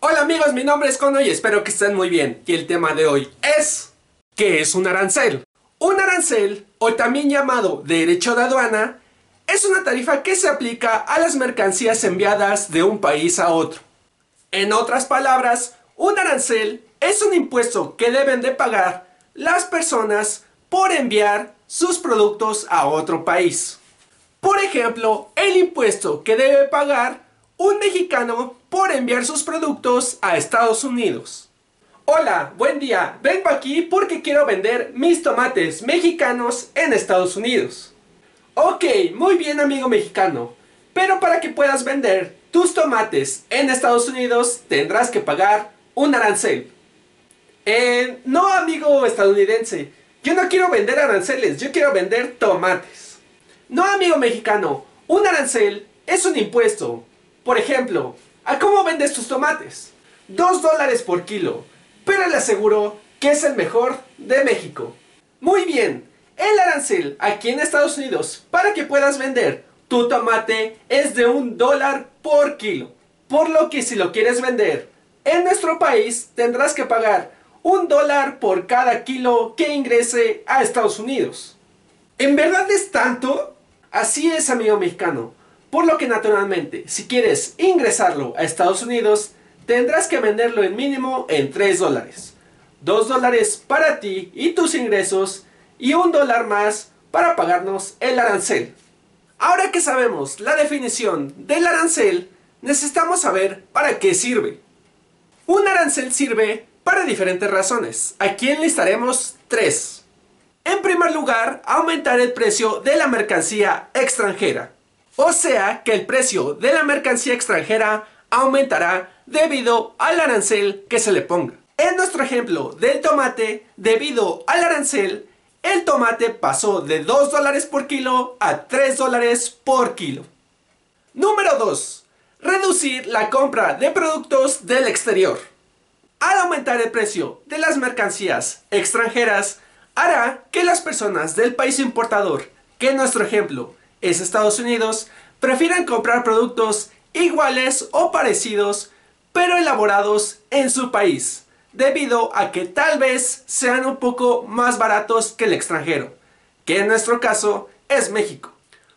Hola amigos, mi nombre es Kono y espero que estén muy bien. Y el tema de hoy es ¿qué es un arancel? Un arancel, o también llamado derecho de aduana, es una tarifa que se aplica a las mercancías enviadas de un país a otro. En otras palabras, un arancel es un impuesto que deben de pagar las personas por enviar sus productos a otro país. Ejemplo, el impuesto que debe pagar un mexicano por enviar sus productos a Estados Unidos. Hola, buen día. Vengo aquí porque quiero vender mis tomates mexicanos en Estados Unidos. Ok, muy bien amigo mexicano. Pero para que puedas vender tus tomates en Estados Unidos tendrás que pagar un arancel. Eh, no amigo estadounidense, yo no quiero vender aranceles, yo quiero vender tomates. No amigo mexicano, un arancel es un impuesto. Por ejemplo, ¿a cómo vendes tus tomates? Dos dólares por kilo, pero le aseguro que es el mejor de México. Muy bien, el arancel aquí en Estados Unidos para que puedas vender tu tomate es de un dólar por kilo. Por lo que si lo quieres vender en nuestro país tendrás que pagar un dólar por cada kilo que ingrese a Estados Unidos. ¿En verdad es tanto? Así es, amigo mexicano. Por lo que naturalmente, si quieres ingresarlo a Estados Unidos, tendrás que venderlo en mínimo en 3 dólares. 2 dólares para ti y tus ingresos y un dólar más para pagarnos el arancel. Ahora que sabemos la definición del arancel, necesitamos saber para qué sirve. Un arancel sirve para diferentes razones. Aquí enlistaremos tres. En primer lugar, aumentar el precio de la mercancía extranjera. O sea que el precio de la mercancía extranjera aumentará debido al arancel que se le ponga. En nuestro ejemplo del tomate, debido al arancel, el tomate pasó de 2 dólares por kilo a 3 dólares por kilo. Número 2. Reducir la compra de productos del exterior. Al aumentar el precio de las mercancías extranjeras, hará que las personas del país importador, que en nuestro ejemplo es Estados Unidos, prefieran comprar productos iguales o parecidos, pero elaborados en su país, debido a que tal vez sean un poco más baratos que el extranjero, que en nuestro caso es México.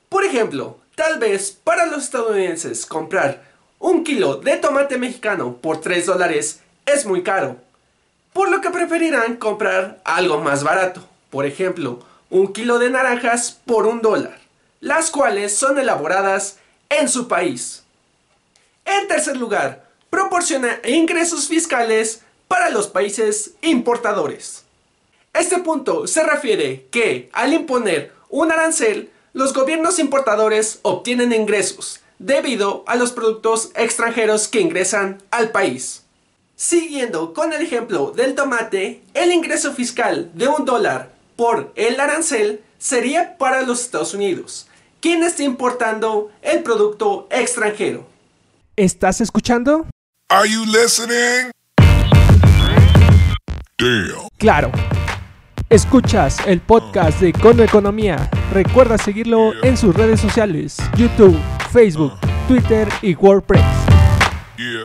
Por ejemplo, tal vez para los estadounidenses comprar un kilo de tomate mexicano por 3 dólares es muy caro, por lo que preferirán comprar algo más barato, por ejemplo, un kilo de naranjas por un dólar, las cuales son elaboradas en su país. En tercer lugar, proporciona ingresos fiscales para los países importadores. Este punto se refiere que al imponer un arancel, los gobiernos importadores obtienen ingresos debido a los productos extranjeros que ingresan al país. Siguiendo con el ejemplo del tomate, el ingreso fiscal de un dólar por el arancel sería para los Estados Unidos, quien está importando el producto extranjero. ¿Estás escuchando? Are you listening? Damn. Claro. Escuchas el podcast de Cono Economía. Recuerda seguirlo en sus redes sociales, YouTube, Facebook, Twitter y WordPress. Yeah.